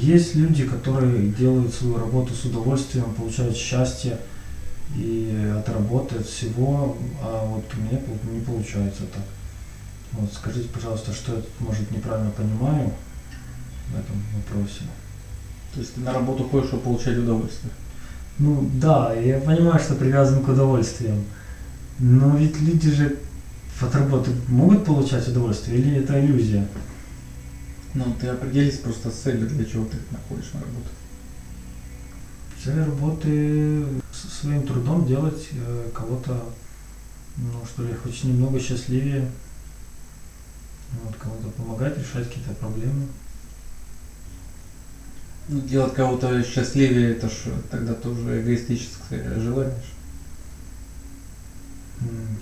Есть люди, которые делают свою работу с удовольствием, получают счастье и от работы, от всего, а вот у меня не получается так. Вот скажите, пожалуйста, что я, тут, может, неправильно понимаю в этом вопросе? То есть ты на работу ходишь, чтобы получать удовольствие. Ну да, я понимаю, что привязан к удовольствиям. Но ведь люди же от работы могут получать удовольствие или это иллюзия? Ну, ты определись просто с целью, для чего ты находишь на работу. Цель работы своим трудом делать э, кого-то, ну что ли, хоть немного счастливее, вот, кому-то помогать решать какие-то проблемы. Ну, делать кого-то счастливее, это ж тогда тоже эгоистическое желание.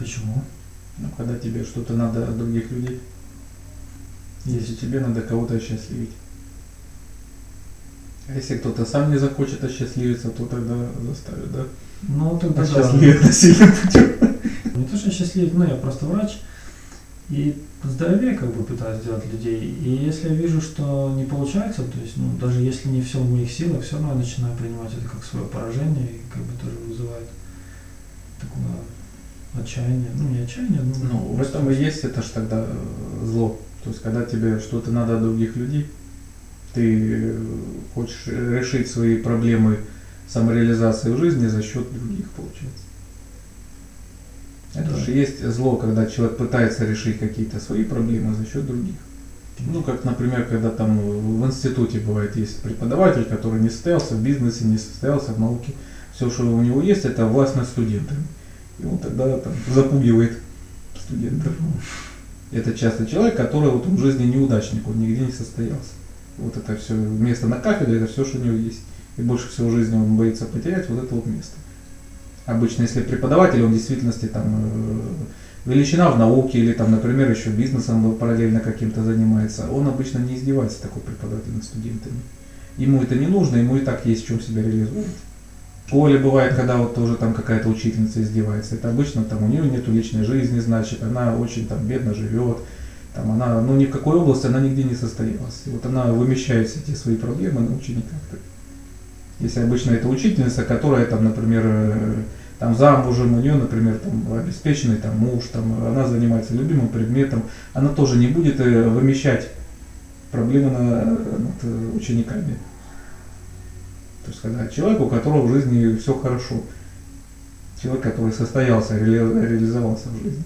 Почему? Ну, когда тебе что-то надо от других людей, если тебе надо кого-то осчастливить. А если кто-то сам не захочет осчастливиться, то тогда заставят, да? Ну, тогда да. Осчастливить насильным путем. Не то, что счастливее, ну, я просто врач, и здоровее как бы пытаюсь сделать людей. И если я вижу, что не получается, то есть, ну, даже если не все в моих силах, все равно я начинаю принимать это как свое поражение, и как бы тоже вызывает такое отчаяние. Ну, не отчаяние, но... Ну, в этом и есть это ж тогда э, зло. То есть, когда тебе что-то надо от других людей, ты хочешь решить свои проблемы самореализации в жизни за счет других, получается. Это Да. же есть зло, когда человек пытается решить какие-то свои проблемы за счет других. Ну, как, например, когда там в институте бывает, есть преподаватель, который не состоялся в бизнесе, не состоялся в науке. Все, что у него есть, это власть над студентами. И он тогда там запугивает студентов. Это часто человек, который вот в жизни неудачник, он нигде не состоялся. Вот это все место на кафедре, это все, что у него есть. И больше всего в жизни он боится потерять вот это вот место. Обычно, если преподаватель, он в действительности там э, величина в науке или там, например, еще бизнесом параллельно каким-то занимается, он обычно не издевается такой преподаватель над студентами. Ему это не нужно, ему и так есть в чем себя реализовать. В школе бывает, когда вот тоже там какая-то учительница издевается. Это обычно там у нее нету личной жизни, значит, она очень там бедно живет. Там она, ну ни в какой области она нигде не состоялась. И вот она вымещает все эти свои проблемы на учениках. Если обычно это учительница, которая там, например, э, там замужем, у нее, например, там обеспеченный там муж, там она занимается любимым предметом, она тоже не будет э, вымещать проблемы на, над э, учениками. То есть когда человек, у которого в жизни все хорошо, человек, который состоялся, реали- реализовался в жизни.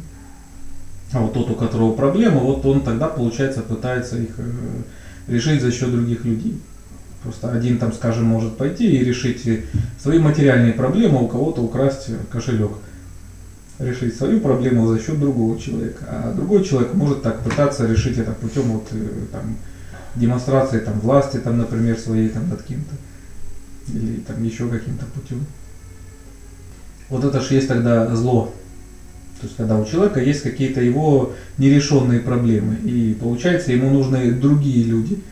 А вот тот, у которого проблемы, вот он тогда, получается, пытается их э, решить за счет других людей. Просто один там, скажем, может пойти и решить э, свои материальные проблемы, у кого-то украсть э, кошелек. Решить свою проблему за счет другого человека. А другой человек может так пытаться решить это путем вот, там, демонстрации там, власти, там, например, своей там, над кем-то. Или там еще каким-то путем. Вот это же есть тогда зло. То есть, когда у человека есть какие-то его нерешенные проблемы, и получается, ему нужны другие люди,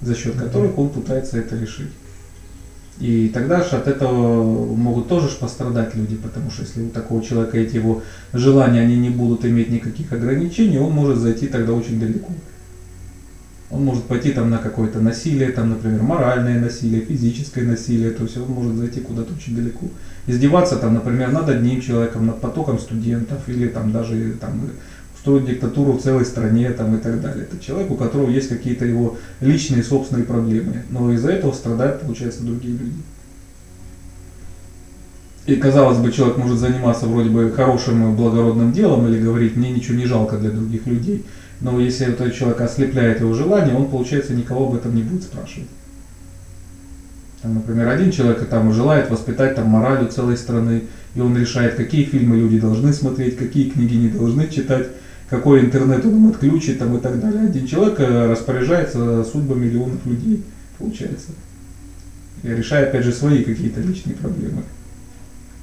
за счет которых он пытается это решить. И тогда же от этого могут тоже ж пострадать люди, потому что если у такого человека эти его желания, они не будут иметь никаких ограничений, он может зайти тогда очень далеко. Он может пойти там на какое-то насилие, там, например, моральное насилие, физическое насилие, то есть он может зайти куда-то очень далеко. Издеваться там, например, над одним человеком, над потоком студентов, или там даже там, устроить диктатуру в целой стране там, и так далее. Это человек, у которого есть какие-то его личные собственные проблемы, но из-за этого страдают, получается, другие люди. И казалось бы, человек может заниматься вроде бы хорошим и благородным делом или говорить, мне ничего не жалко для других людей. Но если этот человек ослепляет его желание, он, получается, никого об этом не будет спрашивать. Там, например, один человек там желает воспитать там мораль у целой страны, и он решает, какие фильмы люди должны смотреть, какие книги не должны читать, какой интернет он им отключит там, и так далее. Один человек э, распоряжается судьбами миллионов людей, получается. И решая, опять же, свои какие-то личные проблемы.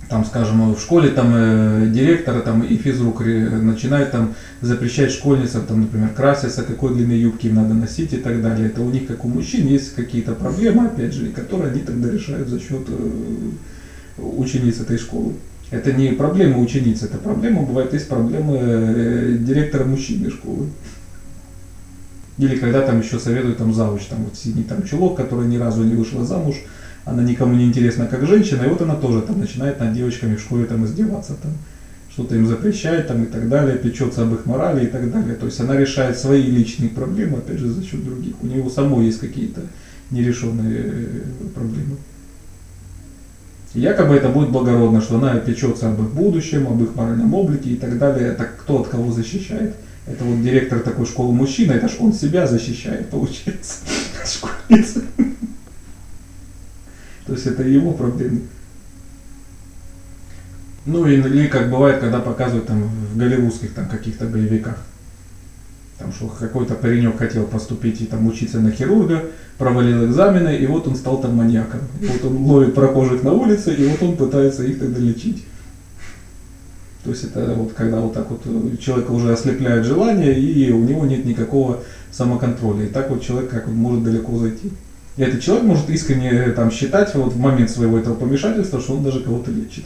Там, скажем, в школе там э, директора там и физрук ре- начинают там запрещать школьницам, там, например, краситься, какой длины юбки им надо носить и так далее. Это у них, как у мужчин, есть какие-то проблемы, опять же, которые они тогда решают за счет э, учениц этой школы. Это не проблема учениц, это проблема, бывает, есть проблемы э, директора мужчины школы. Или когда там еще советуют там завуч, там вот синий там чулок, который ни разу не вышла замуж, она никому не интересна как женщина, и вот она тоже там начинает над девочками в школе там издеваться, там что-то им запрещает там и так далее, печется об их морали и так далее. То есть она решает свои личные проблемы, опять же, за счет других. У нее самой есть какие-то нерешенные э, проблемы. И якобы это будет благородно, что она печется об их будущем, об их моральном облике и так далее. Так кто от кого защищает? Это вот директор такой школы мужчина, это ж он себя защищает, получается, школьница. То есть это его проблемы. Ну или как бывает, когда показывают там в голливудских там каких-то боевиках. Там что какой-то паренек хотел поступить и там учиться на хирурга, провалил экзамены, и вот он стал там маньяком. И вот он ловит прохожих на улице, и вот он пытается их тогда лечить. То есть это вот когда вот так вот человека уже ослепляет желание, и у него нет никакого самоконтроля. И так вот человек как вот может далеко зайти. И этот человек может искренне там считать вот в момент своего этого помешательства, что он даже кого-то лечит.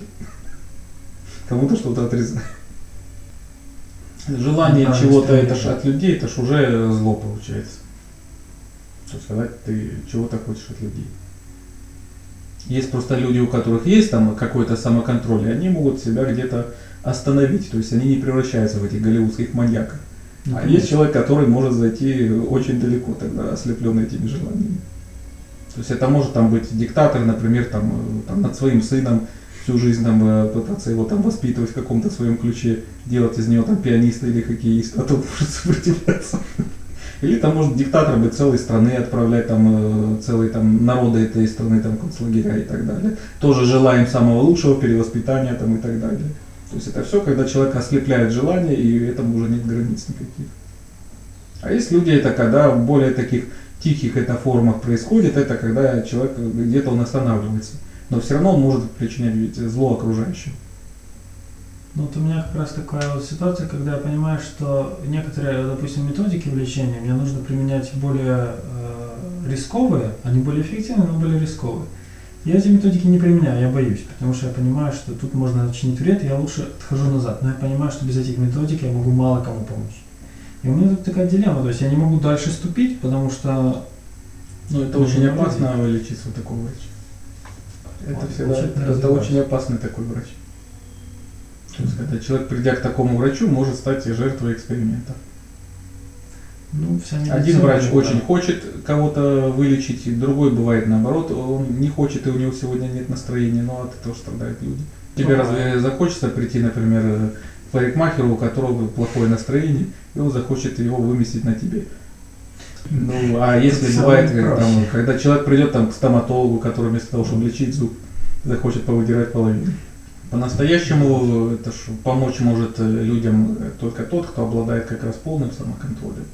Кому-то что-то отрезает. Желание Да, чего-то это ж от людей, это ж уже зло получается. То есть когда ты чего-то хочешь от людей. Есть просто люди, у которых есть там какой-то самоконтроль, и они могут себя где-то остановить, то есть они не превращаются в этих голливудских маньяков. Ну, а конечно. есть человек, который может зайти очень далеко, тогда ослепленный этими желаниями. То есть это может там быть диктатор, например, там, э, там над своим сыном всю жизнь там э, пытаться его там воспитывать в каком-то своем ключе, делать из него там пианиста или хоккеиста, а тот может сопротивляться. Или там может диктатор быть целой страны, отправлять там э, целые там народы этой страны там концлагеря и так далее. Тоже желаем самого лучшего перевоспитания там и так далее. То есть это все, когда человек ослепляет желание, и этому уже нет границ никаких. А есть люди, это когда более таких тихих это формах происходит, это когда человек где-то он останавливается. Но все равно он может причинять зло окружающим. Ну, вот у меня как раз такая вот ситуация, когда я понимаю, что некоторые, допустим, методики в лечении мне нужно применять более э, рисковые, они более эффективные, но более рисковые. Я эти методики не применяю, я боюсь, потому что я понимаю, что тут можно начинить вред, и я лучше отхожу назад. Но я понимаю, что без этих методик я могу мало кому помочь. И у меня тут такая дилемма, то есть я не могу дальше ступить, потому что Ну, это Ну, очень опасно лечиться у такого врача. Это Он всегда, это развиваться. очень опасный такой врач. То есть, когда человек, придя к такому врачу, может стать и жертвой эксперимента. ну, вся Один врач да. очень хочет кого-то вылечить, другой бывает наоборот, он не хочет, и у него сегодня нет настроения, но от этого страдают люди. Тебе Ну, разве захочется прийти, например, парикмахеру, у которого плохое настроение, и он захочет его выместить на тебе? Ну, а если всё бывает, как там, когда человек придет там, к стоматологу, который вместо того, чтобы лечить зуб, захочет повыдирать половину. По-настоящему это ж помочь может э, людям э, только тот, кто обладает как раз полным самоконтролем.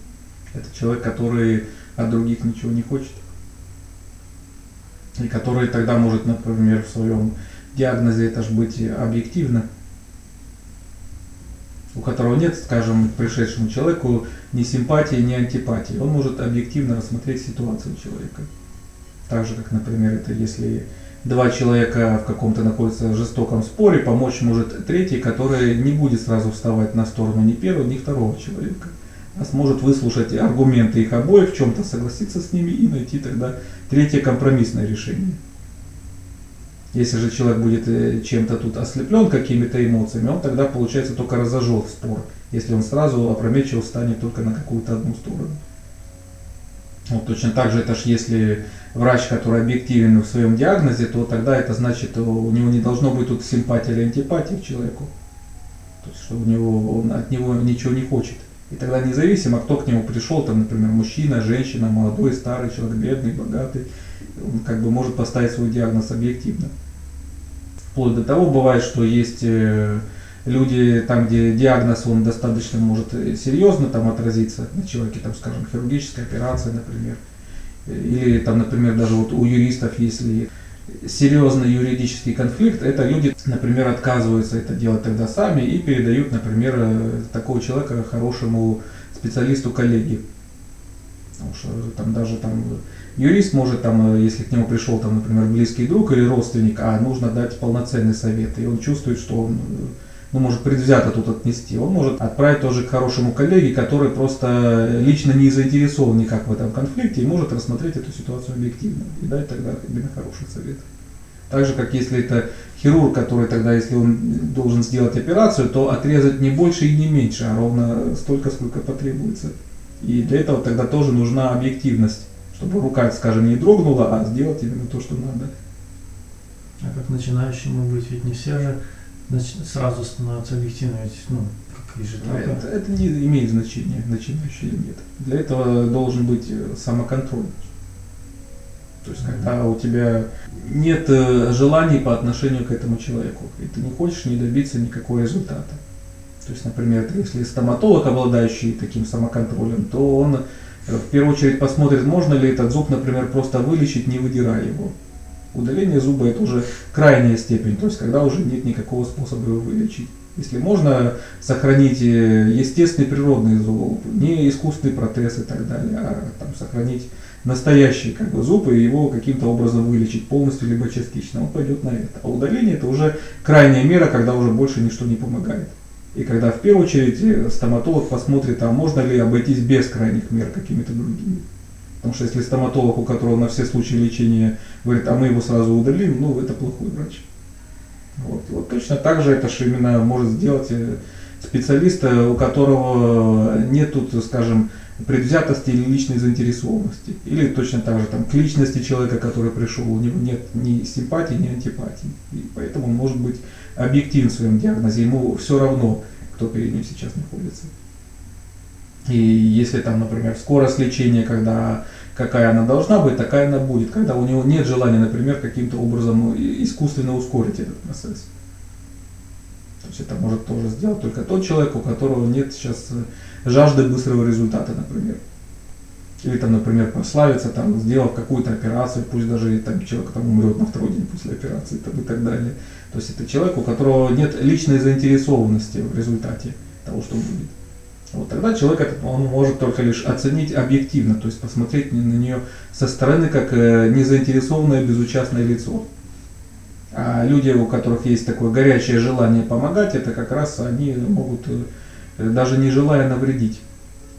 Это человек, который от других ничего не хочет. И который тогда может, например, в своем диагнозе это ж быть объективно. У которого нет, скажем, пришедшему человеку ни симпатии, ни антипатии. Он может объективно рассмотреть ситуацию человека. Так же, как, например, это если два человека в каком-то находятся жестоком споре, помочь может третий, который не будет сразу вставать на сторону ни первого, ни второго человека, а сможет выслушать аргументы их обоих, в чем-то согласиться с ними и найти тогда третье компромиссное решение. Если же человек будет э, чем-то тут ослеплен какими-то эмоциями, он тогда, получается, только разожжет спор, если он сразу опрометчиво станет только на какую-то одну сторону. Вот точно так же это ж если врач, который объективен в своем диагнозе, то тогда это значит, у него не должно быть тут симпатии или антипатии к человеку. То есть, что у него, он от него ничего не хочет. И тогда независимо, кто к нему пришел, там, например, мужчина, женщина, молодой, старый человек, бедный, богатый, как бы может поставить свой диагноз объективно. Вплоть до того бывает, что есть э, люди, там, где диагноз, он достаточно может э, серьезно там отразиться на человеке, там, скажем, хирургическая операция, например. Или там, например, даже вот у юристов, если серьезный юридический конфликт, это люди, например, отказываются это делать тогда сами и передают, например, э, такого человека хорошему специалисту коллеги. Потому что там даже там юрист может там, э, если к нему пришел там, например, близкий друг или родственник, а нужно дать полноценный совет, и он чувствует, что он э, ну, может предвзято тут отнести, он может отправить тоже к хорошему коллеге, который просто лично не заинтересован никак в этом конфликте и может рассмотреть эту ситуацию объективно и дать тогда именно хороший совет. Так же, как если это хирург, который тогда, если он должен сделать операцию, то отрезать не больше и не меньше, а ровно столько, сколько потребуется. И для этого тогда тоже нужна объективность, чтобы рука, скажем, не дрогнула, а сделать именно то, что надо. А как начинающему быть, ведь не все же сразу становятся объективными, ведь, ну, как и же это, это не имеет значения, начинающий или нет. Для этого должен быть э, самоконтроль. То есть, когда у тебя нет э, желаний по отношению к этому человеку, и ты не хочешь не добиться никакого результата. То есть, например, если стоматолог, обладающий таким самоконтролем, то он в первую очередь посмотрит, можно ли этот зуб, например, просто вылечить, не выдирая его. Удаление зуба это уже крайняя степень, то есть когда уже нет никакого способа его вылечить. Если можно сохранить э, естественный природный зуб, не искусственный протез и так далее, а там, сохранить настоящий как бы, зуб и его каким-то образом вылечить полностью либо частично, он пойдет на это. А удаление это уже крайняя мера, когда уже больше ничто не помогает. И когда в первую очередь э, стоматолог посмотрит, а можно ли обойтись без крайних мер какими-то другими. Потому что если стоматолог, у которого на все случаи лечения говорит, а мы его сразу удалим, ну это плохой врач. Вот. вот точно так же это же именно может сделать э, специалист, у которого нет тут, скажем, предвзятости или личной заинтересованности. Или точно так же там, к личности человека, который пришел, у него нет ни симпатии, ни антипатии. И поэтому он может быть объективен в своем диагнозе. Ему все равно, кто перед ним сейчас находится. И если там, например, скорость лечения, когда какая она должна быть, такая она будет. Когда у него нет желания, например, каким-то образом ну, искусственно ускорить этот процесс. Есть это может тоже сделать только тот человек, у которого нет сейчас э, жажды быстрого результата, например. Или там, например, прославиться, там, сделав какую-то операцию, пусть даже там, человек там, умрет на второй день после операции там, и так далее. То есть это человек, у которого нет личной заинтересованности в результате того, что будет. Вот тогда человек этот, он может только лишь оценить объективно, то есть посмотреть на нее со стороны как э, незаинтересованное безучастное лицо. А люди, у которых есть такое горячее желание помогать, это как раз они могут, э, даже не желая навредить.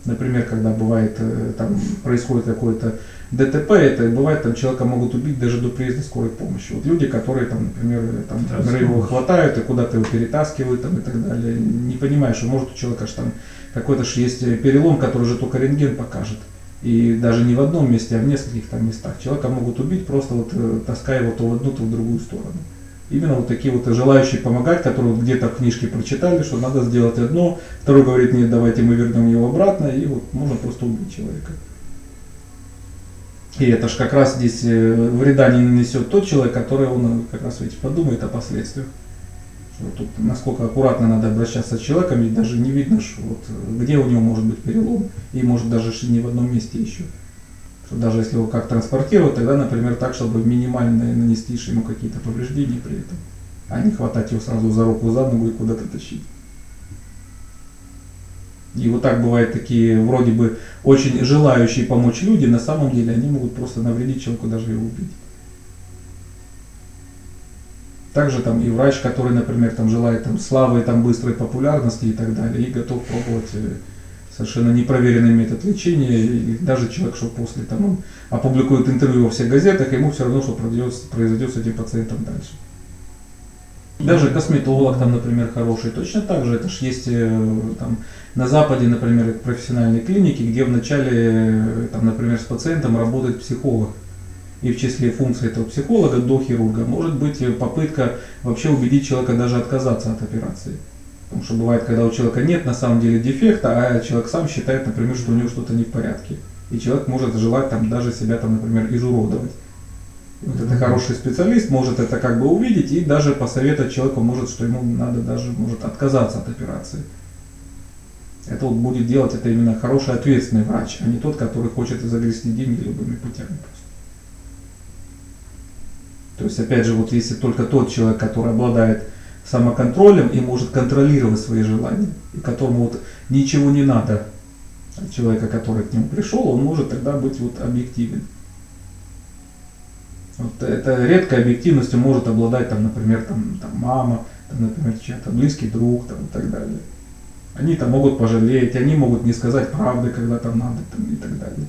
Например, когда бывает, э, там происходит какое-то ДТП, это бывает, там человека могут убить даже до приезда скорой помощи. Вот люди, которые там, например, там, например, его хватают и куда-то его перетаскивают там, и так далее, не понимаешь, что может у человека же там какой-то же есть перелом, который же только рентген покажет. И даже не в одном месте, а в нескольких там местах. Человека могут убить, просто вот э, таская его то в одну, то в другую сторону. Именно вот такие вот желающие помогать, которые вот где-то в книжке прочитали, что надо сделать одно, второй говорит, нет, давайте мы вернем его обратно, и вот можно просто убить человека. И это же как раз здесь э, вреда не нанесет тот человек, который он э, как раз ведь подумает о последствиях. Тут насколько аккуратно надо обращаться с человеком, ведь даже не видно, что вот, где у него может быть перелом, и может даже не в одном месте еще. Что даже если его как транспортировать, тогда, например, так, чтобы минимально нанести ему какие-то повреждения при этом, а не хватать его сразу за руку, за ногу и куда-то тащить. И вот так бывают такие вроде бы очень желающие помочь люди, на самом деле они могут просто навредить человеку, даже его убить. Также там и врач, который, например, там желает там славы, там быстрой популярности и так далее, и готов пробовать э, совершенно непроверенный метод лечения, и даже человек, что после там он опубликует интервью во всех газетах, ему все равно, что произойдет, произойдет с этим пациентом дальше. Даже косметолог там, например, хороший, точно так же, это же есть э, там на Западе, например, профессиональные клиники, где вначале, э, там, например, с пациентом работает психолог и в числе функций этого психолога до хирурга может быть попытка вообще убедить человека даже отказаться от операции. Потому что бывает, когда у человека нет на самом деле дефекта, а человек сам считает, например, что у него что-то не в порядке. И человек может желать там даже себя, там, например, изуродовать. И вот это хороший специалист может это как бы увидеть и даже посоветовать человеку, может, что ему надо даже может отказаться от операции. Это вот будет делать это именно хороший ответственный врач, а не тот, который хочет загрести деньги любыми путями просто. То есть, опять же, вот если только тот человек, который обладает самоконтролем и может контролировать свои желания, и которому вот ничего не надо человека, который к нему пришел, он может тогда быть вот объективен. Вот это редкой объективностью может обладать, там, например, там, там, мама, там, например, чья-то близкий друг там, и так далее. Они там могут пожалеть, они могут не сказать правды, когда там надо там, и так далее.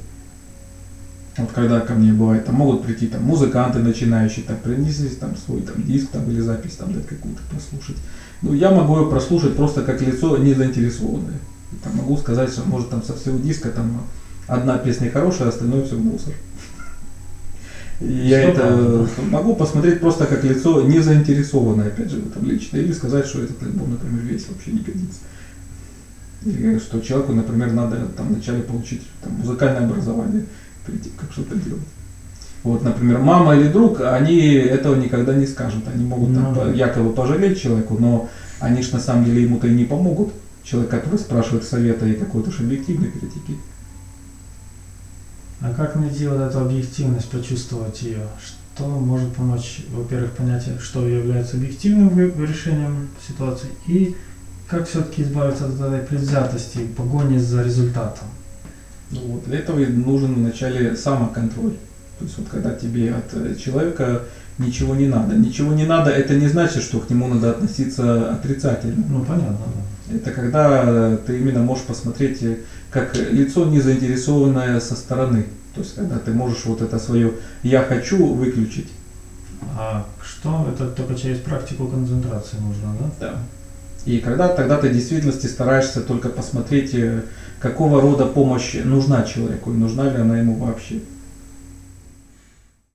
Вот когда ко мне бывает, там могут прийти там музыканты начинающие, так принесли там свой там диск там или запись там дать какую-то послушать. Ну я могу ее прослушать просто как лицо не заинтересованное. Там, могу сказать, что может там со всего диска там одна песня хорошая, а остальное все мусор. И я это могу посмотреть просто как лицо не заинтересованное, опять же, в этом лично, или сказать, что этот альбом, например, весь вообще не годится. Или что человеку, например, надо там вначале получить там, музыкальное образование, как что-то делать. Вот, например, мама или друг, они этого никогда не скажут. Они могут там, Ну да. по- якобы пожалеть человеку, но они ж на самом деле ему-то и не помогут. Человек, который спрашивает совета и какой-то ж объективной критики. А как найти вот эту объективность, почувствовать ее? Что может помочь, во-первых, понять, что является объективным решением ситуации, и как все-таки избавиться от этой предвзятости, погони за результатом? Ну вот, для этого и нужен вначале самоконтроль. То есть вот когда тебе от э, человека ничего не надо. Ничего не надо, это не значит, что к нему надо относиться отрицательно. Ну, понятно, да. Это когда э, ты именно можешь посмотреть э, как лицо не заинтересованное со стороны. То есть когда ты можешь вот это свое «я хочу» выключить. А что? Это только через практику концентрации нужно, да? Да. И когда тогда ты в действительности стараешься только посмотреть, э, какого рода помощь нужна человеку и нужна ли она ему вообще.